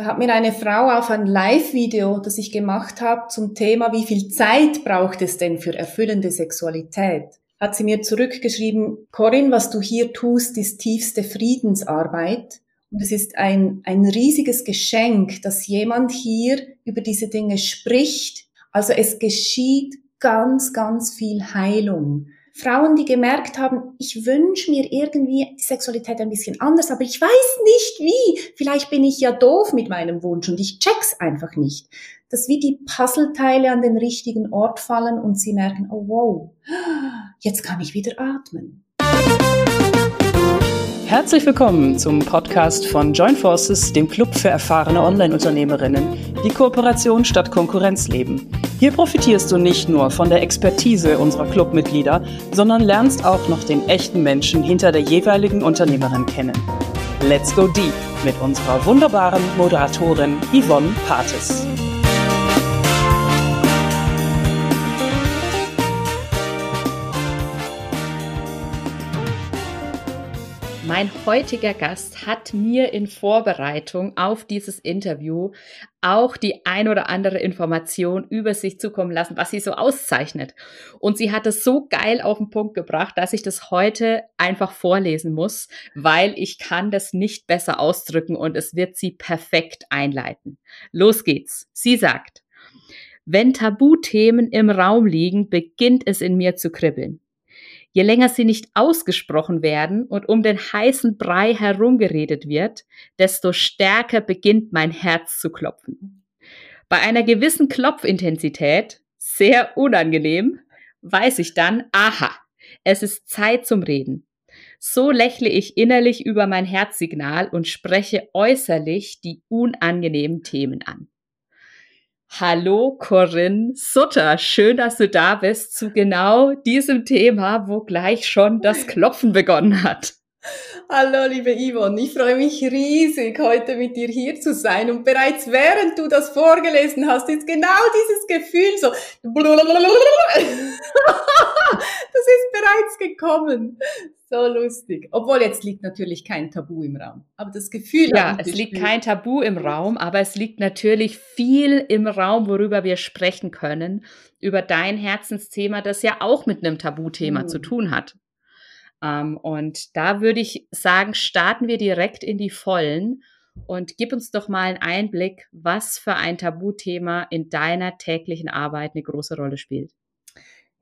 Da hat mir eine Frau auf ein Live-Video, das ich gemacht habe, zum Thema, wie viel Zeit braucht es denn für erfüllende Sexualität, hat sie mir zurückgeschrieben, Corinne, was du hier tust, ist tiefste Friedensarbeit. Und es ist ein, ein riesiges Geschenk, dass jemand hier über diese Dinge spricht. Also es geschieht ganz, ganz viel Heilung. Frauen, die gemerkt haben, ich wünsche mir irgendwie Sexualität ein bisschen anders, aber ich weiß nicht wie. Vielleicht bin ich ja doof mit meinem Wunsch und ich check's einfach nicht. Dass wie die Puzzleteile an den richtigen Ort fallen und sie merken, oh wow, jetzt kann ich wieder atmen. Herzlich willkommen zum Podcast von Join Forces, dem Club für erfahrene Online-Unternehmerinnen, die Kooperation statt Konkurrenz leben. Hier profitierst du nicht nur von der Expertise unserer Clubmitglieder, sondern lernst auch noch den echten Menschen hinter der jeweiligen Unternehmerin kennen. Let's go deep mit unserer wunderbaren Moderatorin Yvonne Pates. Mein heutiger Gast hat mir in Vorbereitung auf dieses Interview auch die ein oder andere Information über sich zukommen lassen, was sie so auszeichnet. Und sie hat es so geil auf den Punkt gebracht, dass ich das heute einfach vorlesen muss, weil ich kann das nicht besser ausdrücken und es wird sie perfekt einleiten. Los geht's. Sie sagt, wenn Tabuthemen im Raum liegen, beginnt es in mir zu kribbeln. Je länger sie nicht ausgesprochen werden und um den heißen Brei herumgeredet wird, desto stärker beginnt mein Herz zu klopfen. Bei einer gewissen Klopfintensität, sehr unangenehm, weiß ich dann, aha, es ist Zeit zum Reden. So lächle ich innerlich über mein Herzsignal und spreche äußerlich die unangenehmen Themen an. Hallo Corinne Sutter, schön, dass du da bist zu genau diesem Thema, wo gleich schon das Klopfen begonnen hat. Hallo, liebe Yvonne, ich freue mich riesig, heute mit dir hier zu sein. Und bereits während du das vorgelesen hast, ist genau dieses Gefühl so, das ist bereits gekommen. So lustig. Obwohl jetzt liegt natürlich kein Tabu im Raum. Aber das Gefühl. Ja, es liegt kein Tabu im Raum, aber es liegt natürlich viel im Raum, worüber wir sprechen können. Über dein Herzensthema, das ja auch mit einem Tabuthema mhm. zu tun hat. Ähm, und da würde ich sagen, starten wir direkt in die Vollen und gib uns doch mal einen Einblick, was für ein Tabuthema in deiner täglichen Arbeit eine große Rolle spielt.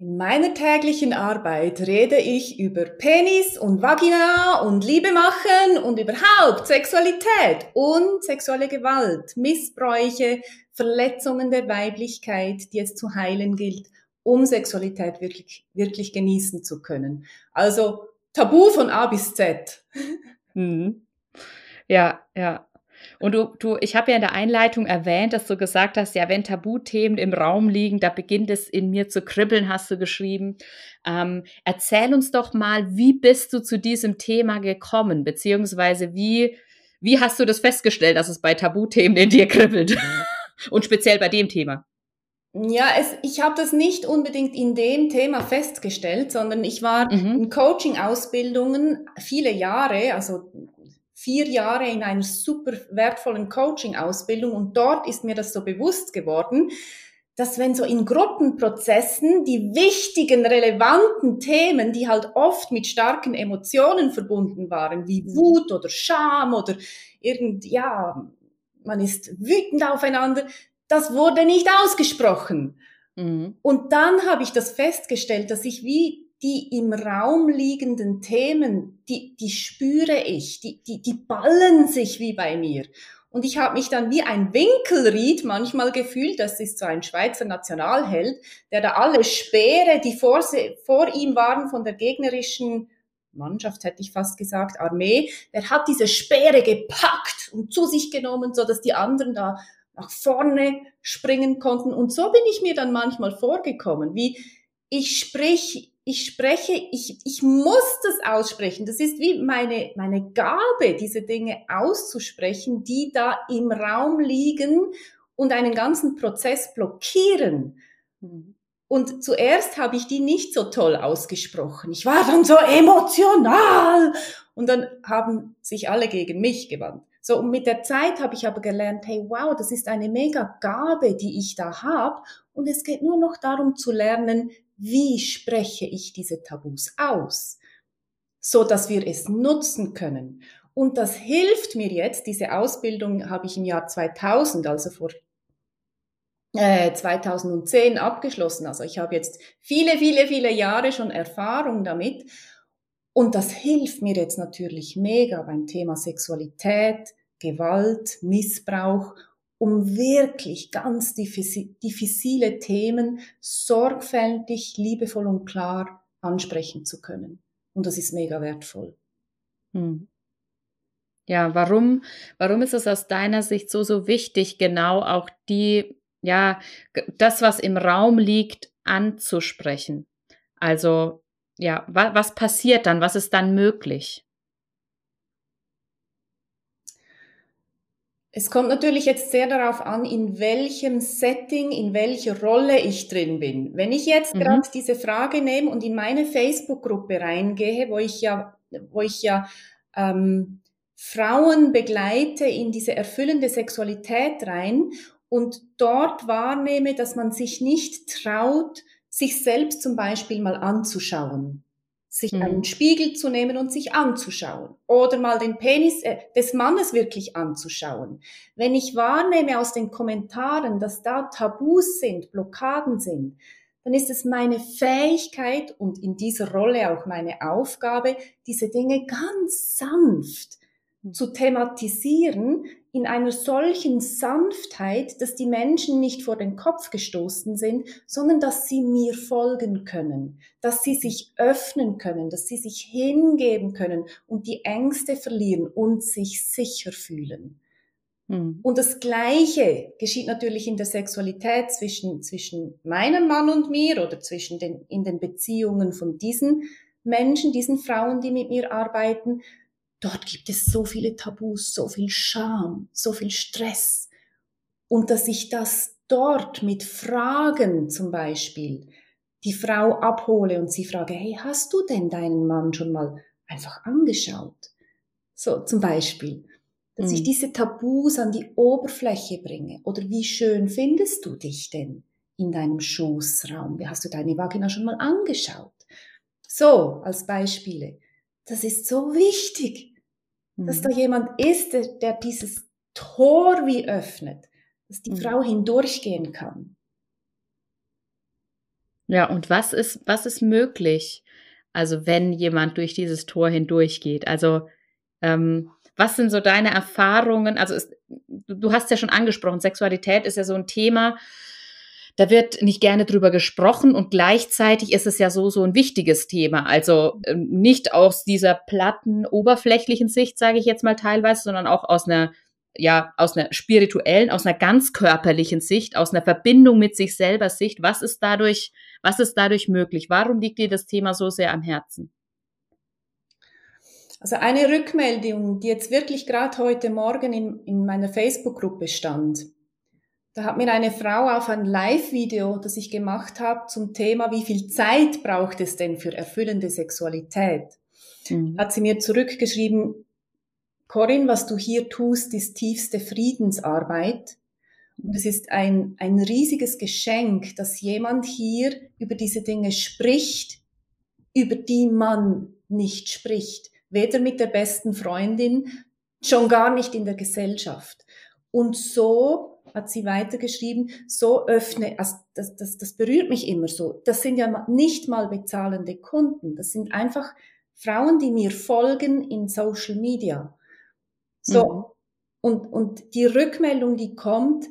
In meiner täglichen Arbeit rede ich über Penis und Vagina und Liebe machen und überhaupt Sexualität und sexuelle Gewalt, Missbräuche, Verletzungen der Weiblichkeit, die es zu heilen gilt, um Sexualität wirklich, wirklich genießen zu können. Also Tabu von A bis Z. Hm. Ja, ja. Und du, du, ich habe ja in der Einleitung erwähnt, dass du gesagt hast, ja, wenn Tabuthemen im Raum liegen, da beginnt es in mir zu kribbeln, hast du geschrieben. Ähm, erzähl uns doch mal, wie bist du zu diesem Thema gekommen, beziehungsweise wie, wie hast du das festgestellt, dass es bei Tabuthemen in dir kribbelt? Und speziell bei dem Thema. Ja, es, ich habe das nicht unbedingt in dem Thema festgestellt, sondern ich war mhm. in Coaching-Ausbildungen viele Jahre, also vier Jahre in einer super wertvollen Coaching-Ausbildung und dort ist mir das so bewusst geworden, dass wenn so in Gruppenprozessen die wichtigen, relevanten Themen, die halt oft mit starken Emotionen verbunden waren, wie Wut oder Scham oder irgend, ja, man ist wütend aufeinander, das wurde nicht ausgesprochen. Mhm. Und dann habe ich das festgestellt, dass ich wie die im Raum liegenden Themen, die, die spüre ich, die, die, die ballen sich wie bei mir. Und ich habe mich dann wie ein Winkelried manchmal gefühlt, das ist so ein Schweizer Nationalheld, der da alle Speere, die vor, vor ihm waren von der gegnerischen Mannschaft, hätte ich fast gesagt, Armee, der hat diese Speere gepackt und zu sich genommen, so dass die anderen da nach vorne springen konnten. Und so bin ich mir dann manchmal vorgekommen, wie ich sprich, ich spreche, ich, ich muss das aussprechen. Das ist wie meine, meine Gabe, diese Dinge auszusprechen, die da im Raum liegen und einen ganzen Prozess blockieren. Und zuerst habe ich die nicht so toll ausgesprochen. Ich war dann so emotional. Und dann haben sich alle gegen mich gewandt. So, und mit der Zeit habe ich aber gelernt, hey, wow, das ist eine mega Gabe, die ich da habe. Und es geht nur noch darum zu lernen, wie spreche ich diese Tabus aus, so dass wir es nutzen können. Und das hilft mir jetzt, diese Ausbildung habe ich im Jahr 2000, also vor äh, 2010 abgeschlossen. Also ich habe jetzt viele, viele, viele Jahre schon Erfahrung damit. Und das hilft mir jetzt natürlich mega beim Thema Sexualität, Gewalt, Missbrauch, um wirklich ganz diffizile Themen sorgfältig, liebevoll und klar ansprechen zu können. Und das ist mega wertvoll. Hm. Ja, warum, warum ist es aus deiner Sicht so, so wichtig, genau auch die, ja, das, was im Raum liegt, anzusprechen? Also ja, wa was passiert dann? Was ist dann möglich? Es kommt natürlich jetzt sehr darauf an, in welchem Setting, in welcher Rolle ich drin bin. Wenn ich jetzt mhm. gerade diese Frage nehme und in meine Facebook-Gruppe reingehe, wo ich ja, wo ich ja ähm, Frauen begleite in diese erfüllende Sexualität rein und dort wahrnehme, dass man sich nicht traut, sich selbst zum Beispiel mal anzuschauen, sich mhm. einen Spiegel zu nehmen und sich anzuschauen oder mal den Penis äh, des Mannes wirklich anzuschauen. Wenn ich wahrnehme aus den Kommentaren, dass da Tabus sind, Blockaden sind, dann ist es meine Fähigkeit und in dieser Rolle auch meine Aufgabe, diese Dinge ganz sanft zu thematisieren in einer solchen Sanftheit, dass die Menschen nicht vor den Kopf gestoßen sind, sondern dass sie mir folgen können, dass sie sich öffnen können, dass sie sich hingeben können und die Ängste verlieren und sich sicher fühlen. Hm. Und das Gleiche geschieht natürlich in der Sexualität zwischen, zwischen meinem Mann und mir oder zwischen den, in den Beziehungen von diesen Menschen, diesen Frauen, die mit mir arbeiten, Dort gibt es so viele Tabus, so viel Scham, so viel Stress. Und dass ich das dort mit Fragen zum Beispiel die Frau abhole und sie frage, hey, hast du denn deinen Mann schon mal einfach angeschaut? So zum Beispiel, dass mhm. ich diese Tabus an die Oberfläche bringe. Oder wie schön findest du dich denn in deinem Schoßraum? Wie hast du deine Vagina schon mal angeschaut? So, als Beispiele. Das ist so wichtig, mhm. dass da jemand ist, der, der, dieses Tor wie öffnet, dass die mhm. Frau hindurchgehen kann. Ja, und was ist, was ist möglich? Also, wenn jemand durch dieses Tor hindurchgeht. Also, ähm, was sind so deine Erfahrungen? Also, es, du hast ja schon angesprochen, Sexualität ist ja so ein Thema, da wird nicht gerne drüber gesprochen und gleichzeitig ist es ja so, so ein wichtiges Thema. Also ähm, nicht aus dieser platten, oberflächlichen Sicht, sage ich jetzt mal teilweise, sondern auch aus einer ja, aus einer spirituellen, aus einer ganz körperlichen Sicht, aus einer Verbindung mit sich selber Sicht. Was ist dadurch, was ist dadurch möglich? Warum liegt dir das Thema so sehr am Herzen? Also eine Rückmeldung, die jetzt wirklich gerade heute Morgen in, in meiner Facebook-Gruppe stand, da hat mir eine Frau auf ein Live-Video, das ich gemacht habe, zum Thema, wie viel Zeit braucht es denn für erfüllende Sexualität, mhm. hat sie mir zurückgeschrieben, Corinne, was du hier tust, ist tiefste Friedensarbeit. Und es ist ein, ein riesiges Geschenk, dass jemand hier über diese Dinge spricht, über die man nicht spricht. Weder mit der besten Freundin, schon gar nicht in der Gesellschaft. Und so hat sie weitergeschrieben, so öffne, also das, das, das berührt mich immer so. Das sind ja nicht mal bezahlende Kunden, das sind einfach Frauen, die mir folgen in Social Media. So. Mhm. Und, und die Rückmeldung, die kommt,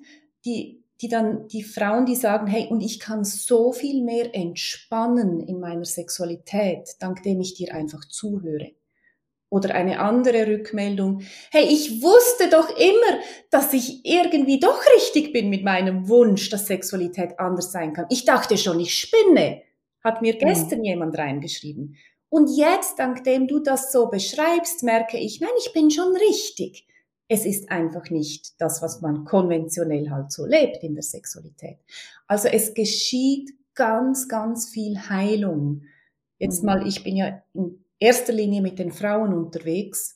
die, die dann, die Frauen, die sagen, hey, und ich kann so viel mehr entspannen in meiner Sexualität, dank dem ich dir einfach zuhöre. Oder eine andere Rückmeldung. Hey, ich wusste doch immer, dass ich irgendwie doch richtig bin mit meinem Wunsch, dass Sexualität anders sein kann. Ich dachte schon, ich spinne. Hat mir mhm. gestern mhm. jemand reingeschrieben. Und jetzt, dank dem du das so beschreibst, merke ich, nein, ich bin schon richtig. Es ist einfach nicht das, was man konventionell halt so lebt in der Sexualität. Also es geschieht ganz, ganz viel Heilung. Jetzt mhm. mal, ich bin ja in erster Linie mit den Frauen unterwegs.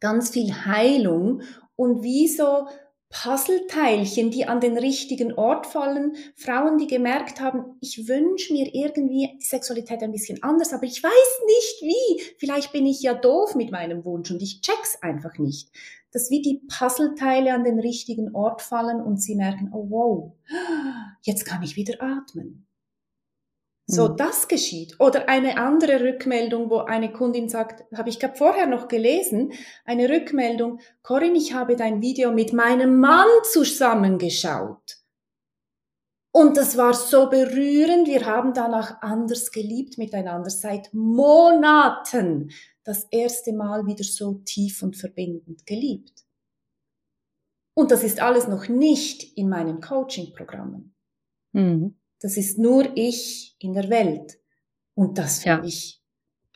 ganz viel Heilung und wie so Puzzleteilchen, die an den richtigen Ort fallen. Frauen, die gemerkt haben, ich wünsche mir irgendwie Sexualität ein bisschen anders, aber ich weiß nicht wie. Vielleicht bin ich ja doof mit meinem Wunsch und ich check's einfach nicht. Dass wie die Puzzleteile an den richtigen Ort fallen und sie merken, oh wow, jetzt kann ich wieder atmen. So, mhm. das geschieht. Oder eine andere Rückmeldung, wo eine Kundin sagt, habe ich gerade vorher noch gelesen, eine Rückmeldung, Corinne, ich habe dein Video mit meinem Mann zusammengeschaut. Und das war so berührend. Wir haben danach anders geliebt miteinander seit Monaten. Das erste Mal wieder so tief und verbindend geliebt. Und das ist alles noch nicht in meinen Coaching-Programmen. Mhm. Das ist nur ich in der Welt. Und das finde ja. ich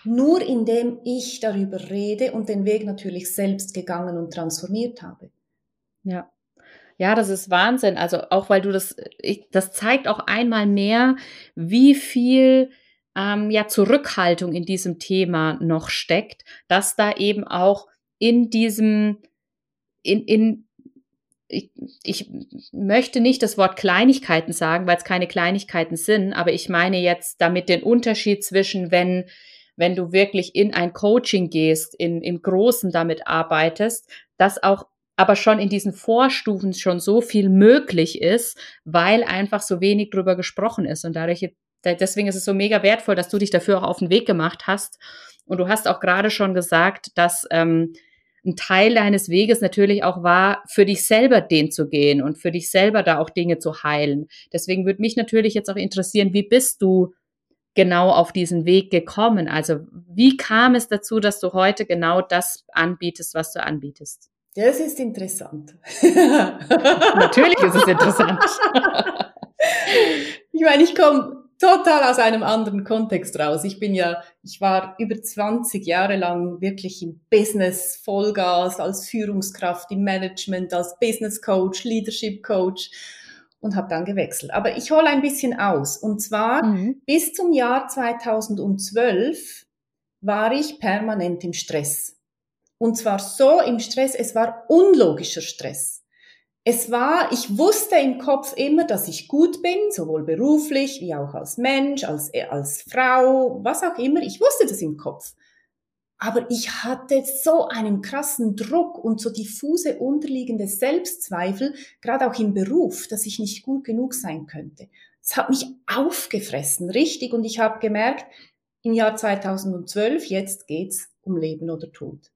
nur indem ich darüber rede und den Weg natürlich selbst gegangen und transformiert habe. Ja. Ja, das ist Wahnsinn. Also auch weil du das, ich, das zeigt auch einmal mehr, wie viel ähm, ja Zurückhaltung in diesem Thema noch steckt, dass da eben auch in diesem in, in ich, ich möchte nicht das Wort Kleinigkeiten sagen, weil es keine Kleinigkeiten sind, aber ich meine jetzt damit den Unterschied zwischen, wenn, wenn du wirklich in ein Coaching gehst, in, im Großen damit arbeitest, dass auch aber schon in diesen Vorstufen schon so viel möglich ist, weil einfach so wenig drüber gesprochen ist. Und dadurch, deswegen ist es so mega wertvoll, dass du dich dafür auch auf den Weg gemacht hast. Und du hast auch gerade schon gesagt, dass ähm, ein Teil deines Weges natürlich auch war, für dich selber den zu gehen und für dich selber da auch Dinge zu heilen. Deswegen würde mich natürlich jetzt auch interessieren, wie bist du genau auf diesen Weg gekommen? Also wie kam es dazu, dass du heute genau das anbietest, was du anbietest? Das ist interessant. natürlich ist es interessant. ich meine, ich komme total aus einem anderen Kontext raus. Ich bin ja, ich war über 20 Jahre lang wirklich im Business Vollgas als Führungskraft im Management, als Business Coach, Leadership Coach und habe dann gewechselt. Aber ich hole ein bisschen aus. Und zwar mhm. bis zum Jahr 2012 war ich permanent im Stress. Und zwar so im Stress, es war unlogischer Stress es war, ich wusste im Kopf immer, dass ich gut bin, sowohl beruflich wie auch als Mensch, als, als Frau, was auch immer. Ich wusste das im Kopf. Aber ich hatte so einen krassen Druck und so diffuse unterliegende Selbstzweifel, gerade auch im Beruf, dass ich nicht gut genug sein könnte. Es hat mich aufgefressen, richtig. Und ich habe gemerkt, im Jahr 2012, jetzt geht's um Leben oder Tod.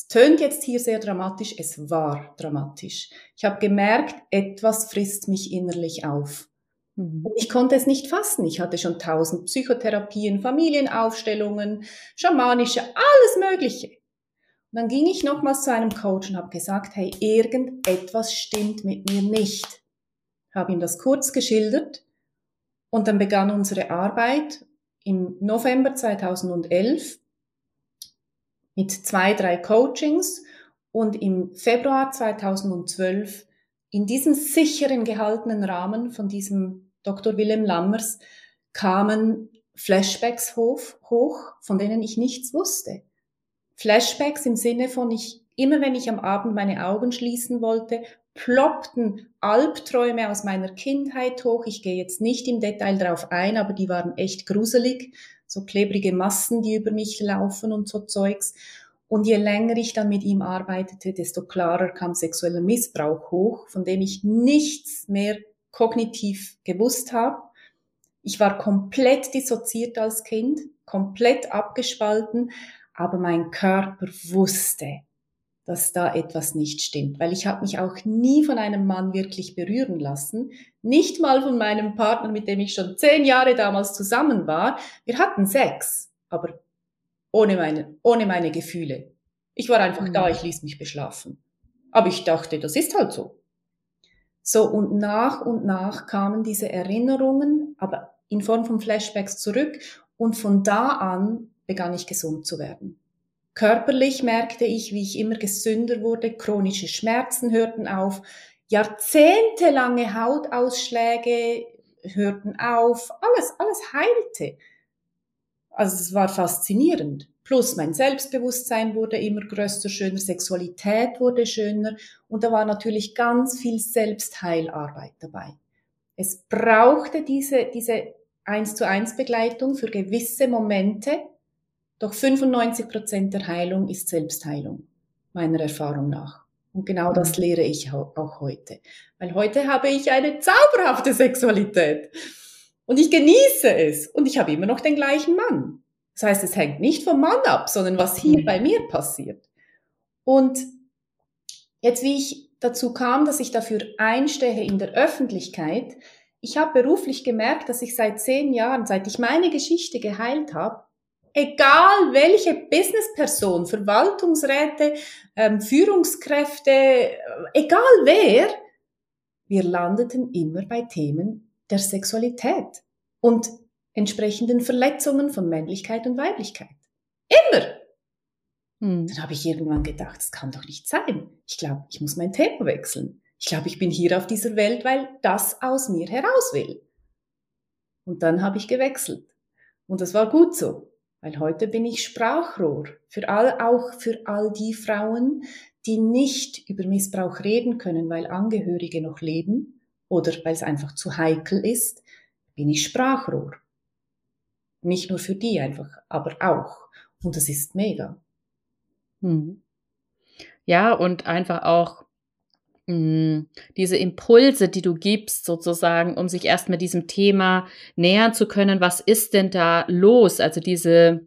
Es tönt jetzt hier sehr dramatisch, es war dramatisch. Ich habe gemerkt, etwas frisst mich innerlich auf. Mhm. Und ich konnte es nicht fassen. Ich hatte schon tausend Psychotherapien, Familienaufstellungen, schamanische, alles Mögliche. Und dann ging ich nochmals zu einem Coach und habe gesagt, hey, irgendetwas stimmt mit mir nicht. Habe ihm das kurz geschildert und dann begann unsere Arbeit im November 2011 mit zwei, drei Coachings und im Februar 2012 in diesem sicheren gehaltenen Rahmen von diesem Dr. Willem Lammers kamen Flashbacks hoch, hoch, von denen ich nichts wusste. Flashbacks im Sinne von ich, immer wenn ich am Abend meine Augen schließen wollte, ploppten Albträume aus meiner Kindheit hoch. Ich gehe jetzt nicht im Detail darauf ein, aber die waren echt gruselig so klebrige Massen, die über mich laufen und so Zeugs. Und je länger ich dann mit ihm arbeitete, desto klarer kam sexueller Missbrauch hoch, von dem ich nichts mehr kognitiv gewusst habe. Ich war komplett dissoziiert als Kind, komplett abgespalten, aber mein Körper wusste, dass da etwas nicht stimmt, weil ich habe mich auch nie von einem Mann wirklich berühren lassen, nicht mal von meinem Partner, mit dem ich schon zehn Jahre damals zusammen war. Wir hatten Sex, aber ohne meine, ohne meine Gefühle. Ich war einfach mhm. da, ich ließ mich beschlafen. Aber ich dachte, das ist halt so. So, und nach und nach kamen diese Erinnerungen, aber in Form von Flashbacks zurück und von da an begann ich gesund zu werden. Körperlich merkte ich, wie ich immer gesünder wurde, chronische Schmerzen hörten auf, jahrzehntelange Hautausschläge hörten auf, alles, alles heilte. Also es war faszinierend. Plus mein Selbstbewusstsein wurde immer größer, schöner, Sexualität wurde schöner und da war natürlich ganz viel Selbstheilarbeit dabei. Es brauchte diese, diese eins zu eins Begleitung für gewisse Momente, doch 95 Prozent der Heilung ist Selbstheilung, meiner Erfahrung nach. Und genau das mhm. lehre ich auch heute. Weil heute habe ich eine zauberhafte Sexualität. Und ich genieße es. Und ich habe immer noch den gleichen Mann. Das heißt, es hängt nicht vom Mann ab, sondern was hier mhm. bei mir passiert. Und jetzt, wie ich dazu kam, dass ich dafür einstehe in der Öffentlichkeit, ich habe beruflich gemerkt, dass ich seit zehn Jahren, seit ich meine Geschichte geheilt habe, egal welche Businessperson, Verwaltungsräte, ähm, Führungskräfte, äh, egal wer, wir landeten immer bei Themen der Sexualität. Und entsprechenden Verletzungen von Männlichkeit und Weiblichkeit. Immer. Hm. Dann habe ich irgendwann gedacht, das kann doch nicht sein. Ich glaube, ich muss mein Thema wechseln. Ich glaube, ich bin hier auf dieser Welt, weil das aus mir heraus will. Und dann habe ich gewechselt. Und das war gut so, weil heute bin ich Sprachrohr für all, auch für all die Frauen, die nicht über Missbrauch reden können, weil Angehörige noch leben oder weil es einfach zu heikel ist, bin ich Sprachrohr. Nicht nur für die einfach, aber auch. Und das ist mega. Hm. Ja, und einfach auch diese Impulse, die du gibst, sozusagen, um sich erst mit diesem Thema nähern zu können. Was ist denn da los? Also diese,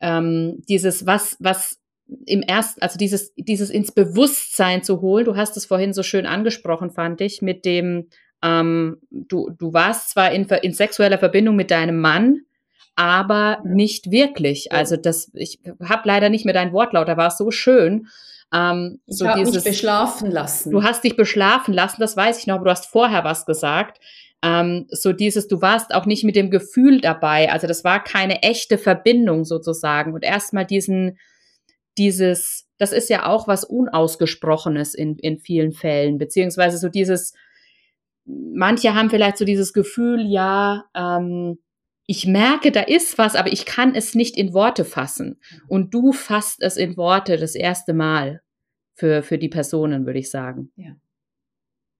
ähm, dieses, was, was im ersten, also dieses, dieses ins Bewusstsein zu holen. Du hast es vorhin so schön angesprochen, fand ich, mit dem, ähm, du, du warst zwar in, in sexueller Verbindung mit deinem Mann, aber nicht wirklich. Also das, ich habe leider nicht mehr dein Wortlaut, da war es so schön. Ähm, ich so habe mich beschlafen lassen. Du hast dich beschlafen lassen, das weiß ich noch, aber du hast vorher was gesagt. Ähm, so dieses, du warst auch nicht mit dem Gefühl dabei. Also das war keine echte Verbindung sozusagen. Und erstmal diesen, dieses, das ist ja auch was Unausgesprochenes in, in vielen Fällen, beziehungsweise so dieses, manche haben vielleicht so dieses Gefühl, ja, ähm, ich merke, da ist was, aber ich kann es nicht in Worte fassen. Und du fasst es in Worte das erste Mal für, für die Personen, würde ich sagen. Ja.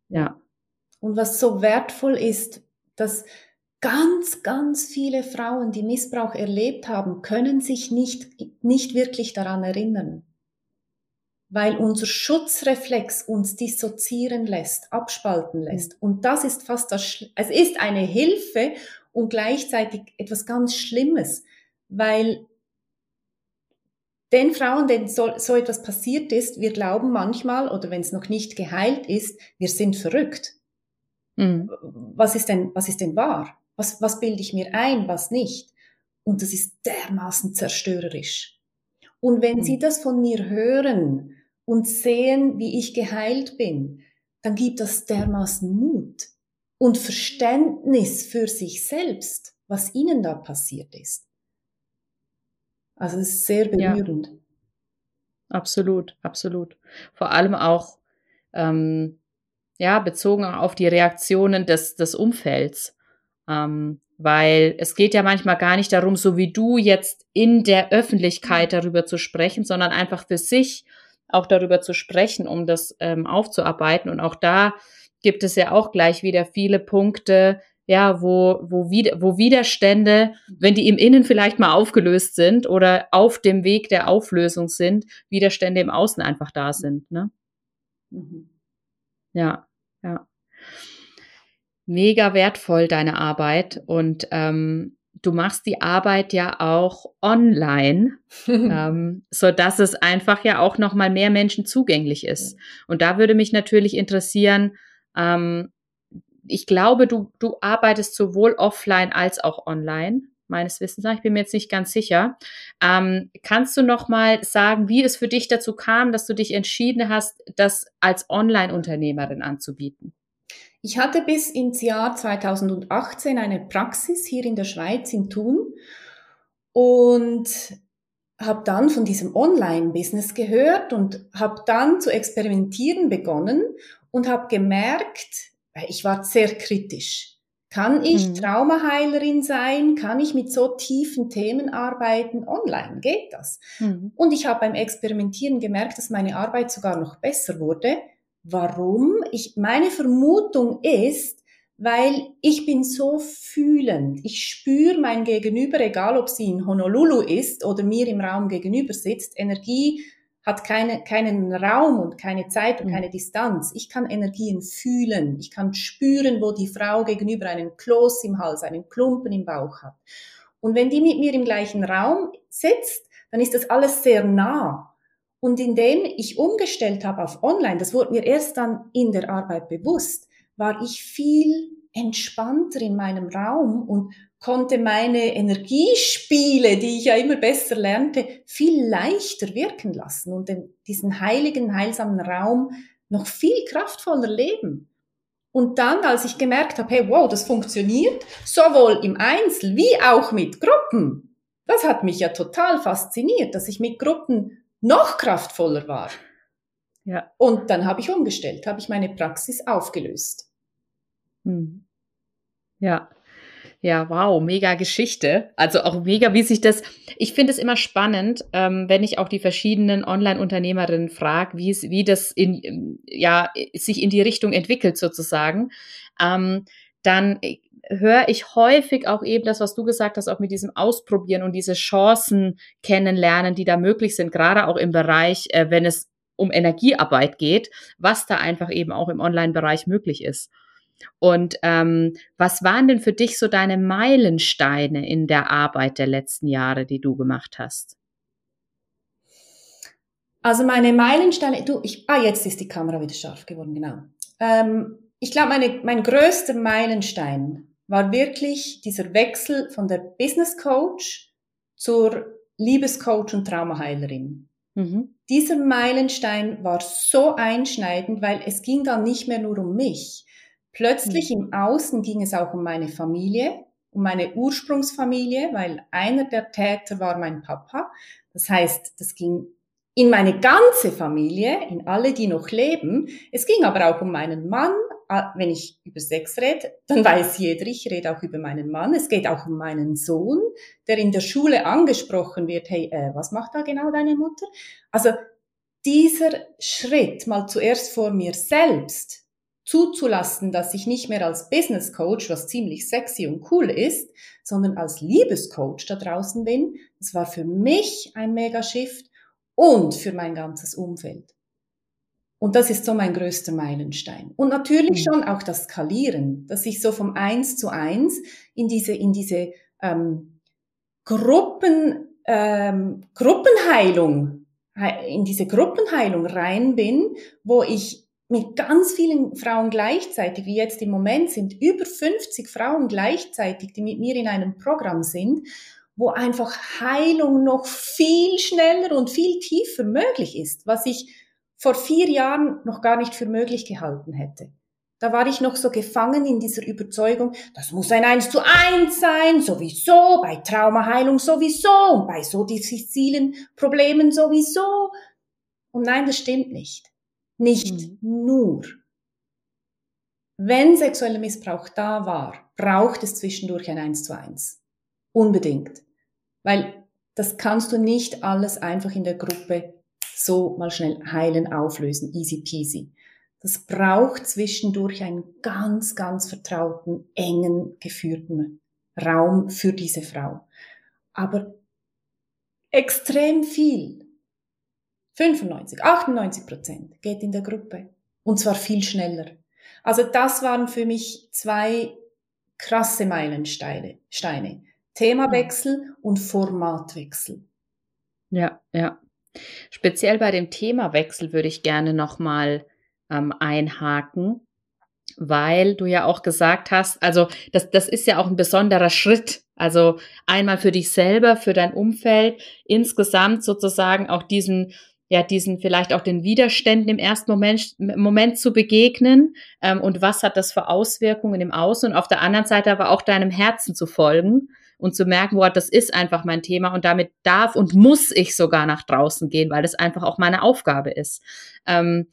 Ja. Und was so wertvoll ist, dass ganz, ganz viele Frauen, die Missbrauch erlebt haben, können sich nicht, nicht wirklich daran erinnern weil unser Schutzreflex uns dissoziieren lässt, abspalten mhm. lässt. Und das ist fast das, Sch es ist eine Hilfe und gleichzeitig etwas ganz Schlimmes, weil den Frauen, denen so, so etwas passiert ist, wir glauben manchmal, oder wenn es noch nicht geheilt ist, wir sind verrückt. Mhm. Was ist denn, was ist denn wahr? Was, was bilde ich mir ein, was nicht? Und das ist dermaßen zerstörerisch. Und wenn mhm. Sie das von mir hören, und sehen, wie ich geheilt bin, dann gibt das dermaßen Mut und Verständnis für sich selbst, was ihnen da passiert ist. Also es ist sehr berührend. Ja. Absolut, absolut. Vor allem auch ähm, ja bezogen auf die Reaktionen des, des Umfelds. Ähm, weil es geht ja manchmal gar nicht darum, so wie du jetzt in der Öffentlichkeit darüber zu sprechen, sondern einfach für sich auch darüber zu sprechen, um das ähm, aufzuarbeiten. Und auch da gibt es ja auch gleich wieder viele Punkte, ja, wo, wo, wo Widerstände, wenn die im Innen vielleicht mal aufgelöst sind oder auf dem Weg der Auflösung sind, Widerstände im Außen einfach da sind. Ne? Mhm. Ja, ja. Mega wertvoll deine Arbeit und ähm, du machst die Arbeit ja auch online, ähm, so dass es einfach ja auch noch mal mehr Menschen zugänglich ist. Und da würde mich natürlich interessieren, ähm, ich glaube, du, du arbeitest sowohl offline als auch online, meines Wissens nach. Ich bin mir jetzt nicht ganz sicher. Ähm, kannst du noch mal sagen, wie es für dich dazu kam, dass du dich entschieden hast, das als Online-Unternehmerin anzubieten? Ich hatte bis ins Jahr 2018 eine Praxis hier in der Schweiz in Thun und habe dann von diesem Online-Business gehört und habe dann zu experimentieren begonnen und habe gemerkt, ich war sehr kritisch. Kann ich mhm. Traumaheilerin sein? Kann ich mit so tiefen Themen arbeiten? Online geht das. Mhm. Und ich habe beim Experimentieren gemerkt, dass meine Arbeit sogar noch besser wurde. Warum? Ich, meine Vermutung ist, weil ich bin so fühlend. Ich spüre mein Gegenüber, egal ob sie in Honolulu ist oder mir im Raum gegenüber sitzt. Energie hat keine, keinen Raum und keine Zeit und mhm. keine Distanz. Ich kann Energien fühlen. Ich kann spüren, wo die Frau gegenüber einen Kloß im Hals, einen Klumpen im Bauch hat. Und wenn die mit mir im gleichen Raum sitzt, dann ist das alles sehr nah. Und indem ich umgestellt habe auf Online, das wurde mir erst dann in der Arbeit bewusst, war ich viel entspannter in meinem Raum und konnte meine Energiespiele, die ich ja immer besser lernte, viel leichter wirken lassen und den, diesen heiligen, heilsamen Raum noch viel kraftvoller leben. Und dann, als ich gemerkt habe, hey, wow, das funktioniert, sowohl im Einzel wie auch mit Gruppen, das hat mich ja total fasziniert, dass ich mit Gruppen noch kraftvoller war. Ja. Und dann habe ich umgestellt, habe ich meine Praxis aufgelöst. Hm. Ja, ja, wow, mega Geschichte. Also auch mega, wie sich das. Ich finde es immer spannend, ähm, wenn ich auch die verschiedenen Online-Unternehmerinnen frage, wie es, wie das in, ja, sich in die Richtung entwickelt sozusagen. Ähm, dann höre ich häufig auch eben das, was du gesagt hast, auch mit diesem Ausprobieren und diese Chancen kennenlernen, die da möglich sind, gerade auch im Bereich, äh, wenn es um Energiearbeit geht, was da einfach eben auch im Online-Bereich möglich ist. Und ähm, was waren denn für dich so deine Meilensteine in der Arbeit der letzten Jahre, die du gemacht hast? Also meine Meilensteine, du, ich, ah, jetzt ist die Kamera wieder scharf geworden, genau. Ähm, ich glaube, mein größter Meilenstein war wirklich dieser Wechsel von der Business Coach zur Liebescoach und Traumaheilerin. Mhm. Dieser Meilenstein war so einschneidend, weil es ging dann nicht mehr nur um mich. Plötzlich mhm. im Außen ging es auch um meine Familie, um meine Ursprungsfamilie, weil einer der Täter war mein Papa. Das heißt, das ging in meine ganze Familie, in alle, die noch leben. Es ging aber auch um meinen Mann. Ah, wenn ich über Sex rede, dann weiß jeder, ich rede auch über meinen Mann. Es geht auch um meinen Sohn, der in der Schule angesprochen wird, hey, äh, was macht da genau deine Mutter? Also dieser Schritt mal zuerst vor mir selbst zuzulassen, dass ich nicht mehr als Business Coach, was ziemlich sexy und cool ist, sondern als Liebescoach da draußen bin, das war für mich ein Mega-Shift und für mein ganzes Umfeld. Und das ist so mein größter Meilenstein. Und natürlich mhm. schon auch das Skalieren, dass ich so vom Eins zu Eins in diese, in diese ähm, Gruppen, ähm, Gruppenheilung, in diese Gruppenheilung rein bin, wo ich mit ganz vielen Frauen gleichzeitig, wie jetzt im Moment sind über 50 Frauen gleichzeitig, die mit mir in einem Programm sind, wo einfach Heilung noch viel schneller und viel tiefer möglich ist, was ich vor vier Jahren noch gar nicht für möglich gehalten hätte. Da war ich noch so gefangen in dieser Überzeugung, das muss ein Eins zu eins sein, sowieso, bei Traumaheilung sowieso und bei so diffizilen Problemen sowieso. Und nein, das stimmt nicht. Nicht mhm. nur. Wenn sexueller Missbrauch da war, braucht es zwischendurch ein Eins zu eins. Unbedingt. Weil das kannst du nicht alles einfach in der Gruppe so mal schnell heilen, auflösen, easy peasy. Das braucht zwischendurch einen ganz, ganz vertrauten, engen, geführten Raum für diese Frau. Aber extrem viel 95, 98 Prozent geht in der Gruppe. Und zwar viel schneller. Also das waren für mich zwei krasse Meilensteine. Steine. Themawechsel und Formatwechsel. Ja, ja. Speziell bei dem Themawechsel würde ich gerne nochmal ähm, einhaken, weil du ja auch gesagt hast, also das, das ist ja auch ein besonderer Schritt. Also einmal für dich selber, für dein Umfeld, insgesamt sozusagen auch diesen ja diesen vielleicht auch den Widerständen im ersten Moment, Moment zu begegnen ähm, und was hat das für Auswirkungen im Außen und auf der anderen Seite aber auch deinem Herzen zu folgen und zu merken, boah, das ist einfach mein Thema und damit darf und muss ich sogar nach draußen gehen, weil das einfach auch meine Aufgabe ist. Ähm,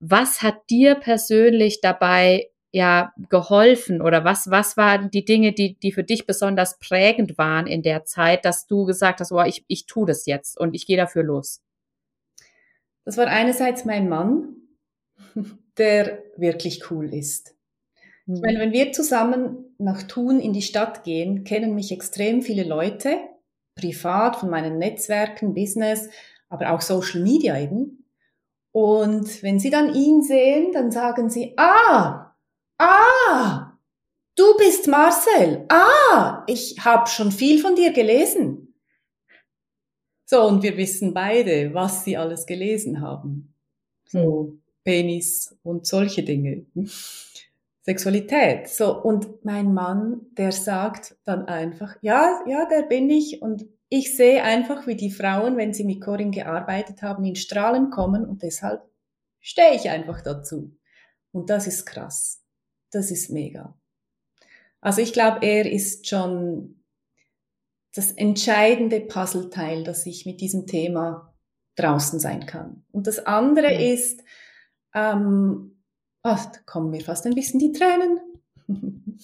was hat dir persönlich dabei ja geholfen oder was was waren die Dinge, die die für dich besonders prägend waren in der Zeit, dass du gesagt hast, oh, ich ich tue das jetzt und ich gehe dafür los? Das war einerseits mein Mann, der wirklich cool ist. Ich hm. meine, wenn wir zusammen nach Thun in die Stadt gehen, kennen mich extrem viele Leute, privat, von meinen Netzwerken, Business, aber auch Social Media eben. Und wenn sie dann ihn sehen, dann sagen sie, ah, ah, du bist Marcel. Ah, ich habe schon viel von dir gelesen. So, und wir wissen beide, was sie alles gelesen haben. So, hm. Penis und solche Dinge. Sexualität. So, und mein Mann, der sagt dann einfach, ja, ja, der bin ich und ich sehe einfach, wie die Frauen, wenn sie mit Corinne gearbeitet haben, in Strahlen kommen und deshalb stehe ich einfach dazu. Und das ist krass. Das ist mega. Also ich glaube, er ist schon das entscheidende Puzzleteil, dass ich mit diesem Thema draußen sein kann. Und das andere mhm. ist, ähm, ach, da kommen mir fast ein bisschen die Tränen.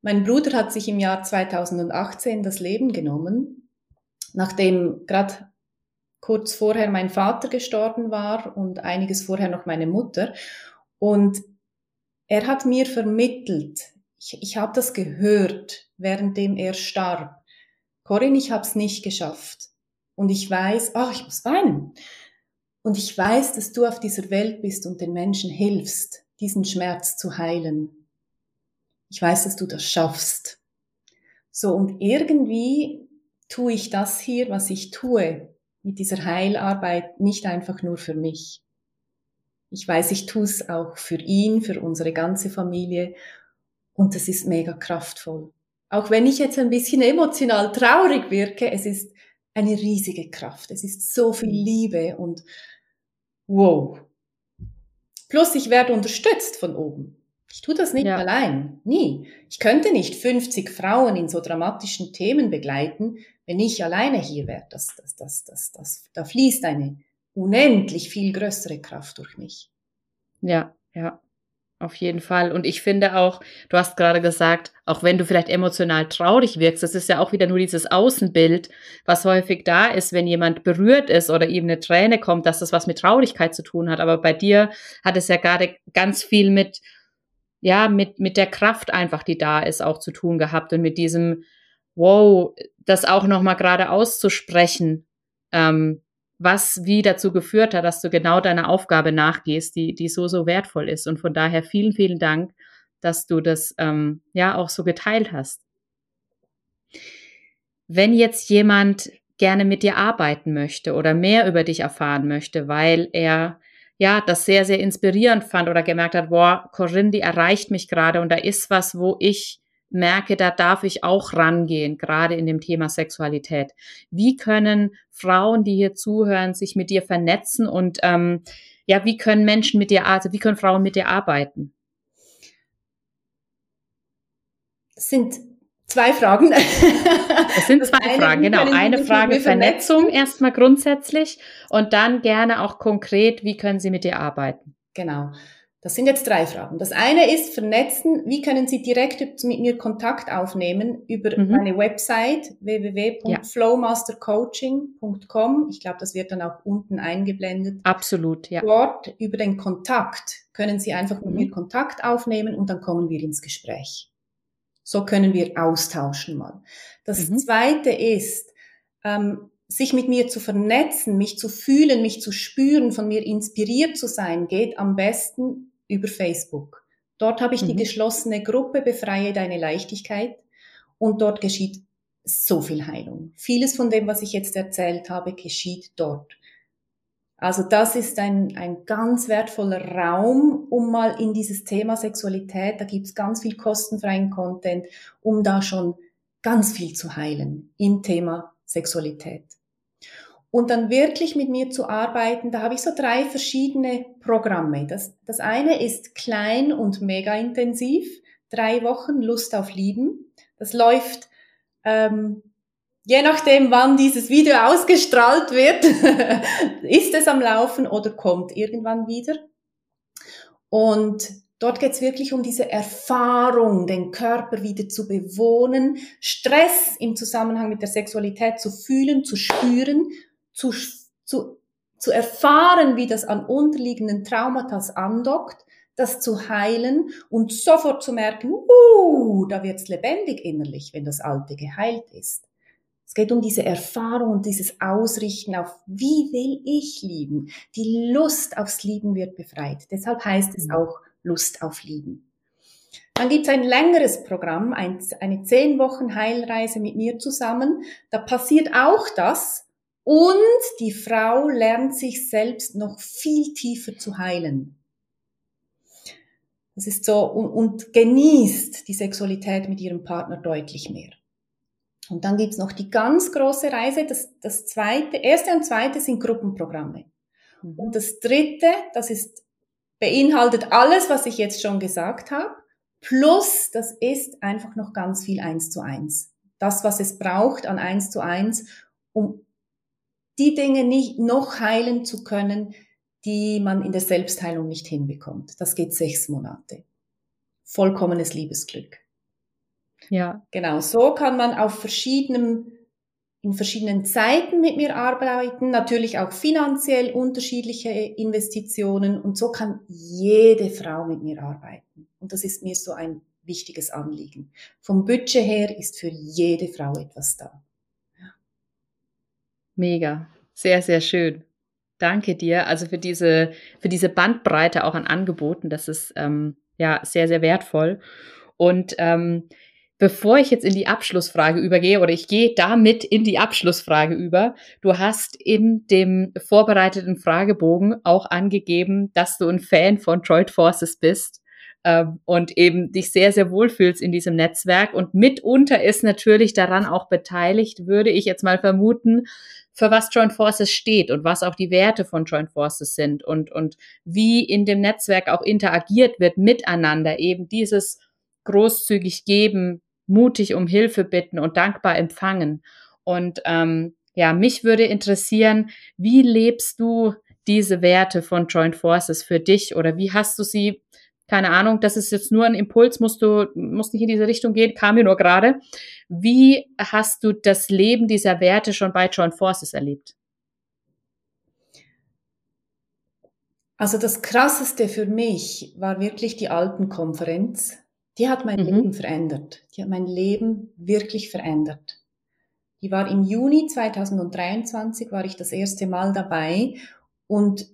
mein Bruder hat sich im Jahr 2018 das Leben genommen, nachdem gerade kurz vorher mein Vater gestorben war und einiges vorher noch meine Mutter. Und er hat mir vermittelt, ich, ich habe das gehört, währenddem er starb. Corinne, ich habe es nicht geschafft. Und ich weiß, ach, ich muss weinen. Und ich weiß, dass du auf dieser Welt bist und den Menschen hilfst, diesen Schmerz zu heilen. Ich weiß, dass du das schaffst. So, und irgendwie tue ich das hier, was ich tue, mit dieser Heilarbeit, nicht einfach nur für mich. Ich weiß, ich tue es auch für ihn, für unsere ganze Familie. Und das ist mega kraftvoll. Auch wenn ich jetzt ein bisschen emotional traurig wirke, es ist eine riesige Kraft. Es ist so viel Liebe und wow. Plus ich werde unterstützt von oben. Ich tue das nicht ja. allein. Nie. Ich könnte nicht 50 Frauen in so dramatischen Themen begleiten, wenn ich alleine hier wäre. Das, das, das, das, das, da fließt eine unendlich viel größere Kraft durch mich. Ja, ja. Auf jeden Fall. Und ich finde auch, du hast gerade gesagt, auch wenn du vielleicht emotional traurig wirkst, das ist ja auch wieder nur dieses Außenbild, was häufig da ist, wenn jemand berührt ist oder eben eine Träne kommt, dass das was mit Traurigkeit zu tun hat. Aber bei dir hat es ja gerade ganz viel mit, ja, mit, mit der Kraft einfach, die da ist, auch zu tun gehabt und mit diesem, wow, das auch nochmal gerade auszusprechen. Ähm, was wie dazu geführt hat, dass du genau deiner Aufgabe nachgehst, die, die so, so wertvoll ist. Und von daher vielen, vielen Dank, dass du das ähm, ja auch so geteilt hast. Wenn jetzt jemand gerne mit dir arbeiten möchte oder mehr über dich erfahren möchte, weil er ja das sehr, sehr inspirierend fand oder gemerkt hat, boah, Corinne, die erreicht mich gerade und da ist was, wo ich merke, da darf ich auch rangehen, gerade in dem Thema Sexualität. Wie können Frauen, die hier zuhören, sich mit dir vernetzen und ähm, ja, wie können Menschen mit dir, also wie können Frauen mit dir arbeiten? Das sind zwei Fragen. Das sind zwei eine, Fragen, genau. Eine Frage Vernetzung erstmal grundsätzlich und dann gerne auch konkret, wie können sie mit dir arbeiten? Genau. Das sind jetzt drei Fragen. Das eine ist vernetzen. Wie können Sie direkt mit mir Kontakt aufnehmen über mhm. meine Website www.flowmastercoaching.com. Ich glaube, das wird dann auch unten eingeblendet. Absolut, ja. Dort über den Kontakt können Sie einfach mit mhm. mir Kontakt aufnehmen und dann kommen wir ins Gespräch. So können wir austauschen mal. Das mhm. zweite ist, ähm, sich mit mir zu vernetzen, mich zu fühlen, mich zu spüren, von mir inspiriert zu sein, geht am besten über Facebook. Dort habe ich mhm. die geschlossene Gruppe Befreie deine Leichtigkeit und dort geschieht so viel Heilung. Vieles von dem, was ich jetzt erzählt habe, geschieht dort. Also das ist ein, ein ganz wertvoller Raum, um mal in dieses Thema Sexualität, da gibt's ganz viel kostenfreien Content, um da schon ganz viel zu heilen im Thema Sexualität und dann wirklich mit mir zu arbeiten, da habe ich so drei verschiedene Programme. Das, das eine ist klein und mega intensiv, drei Wochen Lust auf Lieben. Das läuft ähm, je nachdem, wann dieses Video ausgestrahlt wird, ist es am Laufen oder kommt irgendwann wieder. Und Dort geht es wirklich um diese Erfahrung, den Körper wieder zu bewohnen, Stress im Zusammenhang mit der Sexualität zu fühlen, zu spüren, zu, zu, zu erfahren, wie das an unterliegenden Traumata andockt, das zu heilen und sofort zu merken, uh, da wird's lebendig innerlich, wenn das Alte geheilt ist. Es geht um diese Erfahrung und dieses Ausrichten auf, wie will ich lieben? Die Lust aufs Lieben wird befreit. Deshalb heißt es mhm. auch Lust auf Lieben. Dann gibt es ein längeres Programm, ein, eine zehn Wochen Heilreise mit mir zusammen. Da passiert auch das. Und die Frau lernt sich selbst noch viel tiefer zu heilen. Das ist so und, und genießt die Sexualität mit ihrem Partner deutlich mehr. Und dann gibt's noch die ganz große Reise. Das, das zweite, erste und zweite sind Gruppenprogramme. Mhm. Und das dritte, das ist, beinhaltet alles, was ich jetzt schon gesagt habe. Plus, das ist einfach noch ganz viel eins zu eins. Das, was es braucht an eins zu eins, um die Dinge nicht noch heilen zu können, die man in der Selbstheilung nicht hinbekommt. Das geht sechs Monate. Vollkommenes Liebesglück. Ja. Genau, so kann man auf verschiedenen, in verschiedenen Zeiten mit mir arbeiten, natürlich auch finanziell unterschiedliche Investitionen und so kann jede Frau mit mir arbeiten. Und das ist mir so ein wichtiges Anliegen. Vom Budget her ist für jede Frau etwas da. Mega, sehr, sehr schön. Danke dir. Also für diese, für diese Bandbreite auch an Angeboten, das ist ähm, ja sehr, sehr wertvoll. Und ähm, Bevor ich jetzt in die Abschlussfrage übergehe, oder ich gehe damit in die Abschlussfrage über, du hast in dem vorbereiteten Fragebogen auch angegeben, dass du ein Fan von Troid Forces bist ähm, und eben dich sehr, sehr wohlfühlst in diesem Netzwerk. Und mitunter ist natürlich daran auch beteiligt, würde ich jetzt mal vermuten, für was Joint Forces steht und was auch die Werte von Joint Forces sind und, und wie in dem Netzwerk auch interagiert wird miteinander, eben dieses großzügig geben, mutig um Hilfe bitten und dankbar empfangen. Und ähm, ja, mich würde interessieren, wie lebst du diese Werte von Joint Forces für dich oder wie hast du sie? Keine Ahnung, das ist jetzt nur ein Impuls, musst du, musst nicht in diese Richtung gehen, kam mir nur gerade. Wie hast du das Leben dieser Werte schon bei Joint Forces erlebt? Also das Krasseste für mich war wirklich die Alpenkonferenz die hat mein mhm. Leben verändert. Die hat mein Leben wirklich verändert. Die war im Juni 2023, war ich das erste Mal dabei und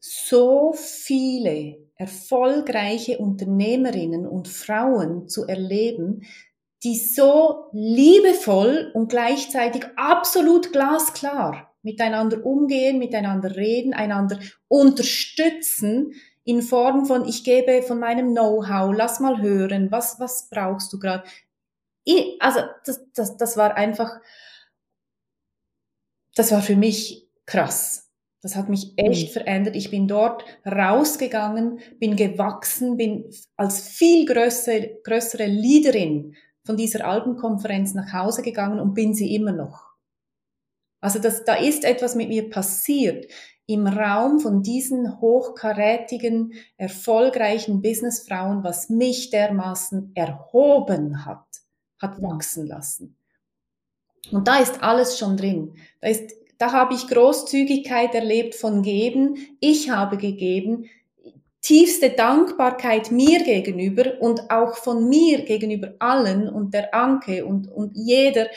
so viele erfolgreiche Unternehmerinnen und Frauen zu erleben, die so liebevoll und gleichzeitig absolut glasklar miteinander umgehen, miteinander reden, einander unterstützen, in Form von, ich gebe von meinem Know-how, lass mal hören, was, was brauchst du gerade? Also das, das, das war einfach, das war für mich krass. Das hat mich echt mhm. verändert. Ich bin dort rausgegangen, bin gewachsen, bin als viel größere, größere Leaderin von dieser Albenkonferenz nach Hause gegangen und bin sie immer noch. Also das, da ist etwas mit mir passiert im Raum von diesen hochkarätigen, erfolgreichen Businessfrauen, was mich dermaßen erhoben hat, hat wachsen lassen. Und da ist alles schon drin. Da ist, da habe ich Großzügigkeit erlebt von geben. Ich habe gegeben. Tiefste Dankbarkeit mir gegenüber und auch von mir gegenüber allen und der Anke und, und jeder,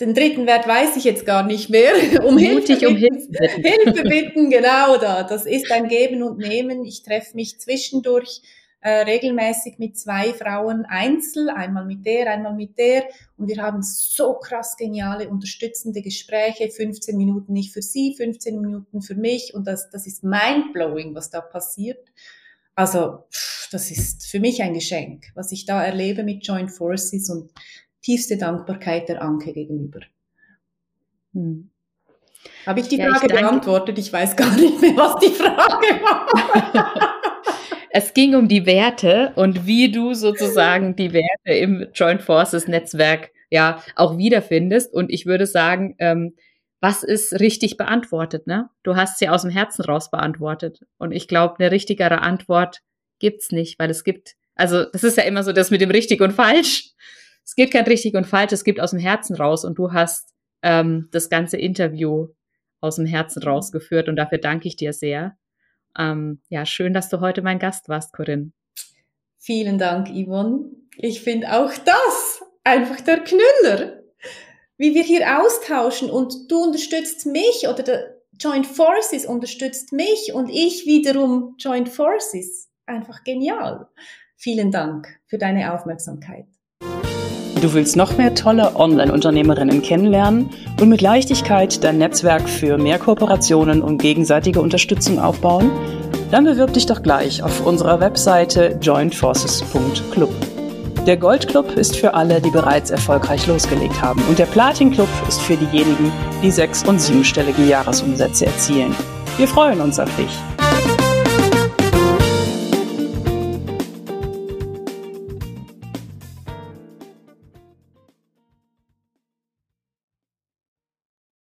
den dritten Wert weiß ich jetzt gar nicht mehr. Um Mutig Hilfe bitten. um Hilfe bitten. Hilfe bitten, genau da. Das ist ein Geben und Nehmen. Ich treffe mich zwischendurch äh, regelmäßig mit zwei Frauen einzeln, einmal mit der, einmal mit der. Und wir haben so krass geniale, unterstützende Gespräche. 15 Minuten nicht für sie, 15 Minuten für mich. Und das, das ist mindblowing, was da passiert. Also, pff, das ist für mich ein Geschenk, was ich da erlebe mit Joint Forces und tiefste Dankbarkeit der Anke gegenüber. Hm. Habe ich die ja, Frage ich beantwortet? Ich weiß gar nicht mehr, was die Frage war. es ging um die Werte und wie du sozusagen die Werte im Joint Forces Netzwerk ja auch wiederfindest. Und ich würde sagen, ähm, was ist richtig beantwortet? Ne? Du hast sie aus dem Herzen raus beantwortet. Und ich glaube, eine richtigere Antwort gibt's nicht, weil es gibt, also das ist ja immer so das mit dem richtig und falsch. Es gibt kein richtig und falsch, es gibt aus dem Herzen raus und du hast ähm, das ganze Interview aus dem Herzen rausgeführt und dafür danke ich dir sehr. Ähm, ja, schön, dass du heute mein Gast warst, Corinne. Vielen Dank, Yvonne. Ich finde auch das einfach der Knüller. Wie wir hier austauschen und du unterstützt mich oder der Joint Forces unterstützt mich und ich wiederum Joint Forces. Einfach genial. Vielen Dank für deine Aufmerksamkeit. Du willst noch mehr tolle Online-Unternehmerinnen kennenlernen und mit Leichtigkeit dein Netzwerk für mehr Kooperationen und gegenseitige Unterstützung aufbauen? Dann bewirb dich doch gleich auf unserer Webseite jointforces.club. Der Goldclub ist für alle, die bereits erfolgreich losgelegt haben und der Platin-Club ist für diejenigen, die sechs- und siebenstellige Jahresumsätze erzielen. Wir freuen uns auf dich.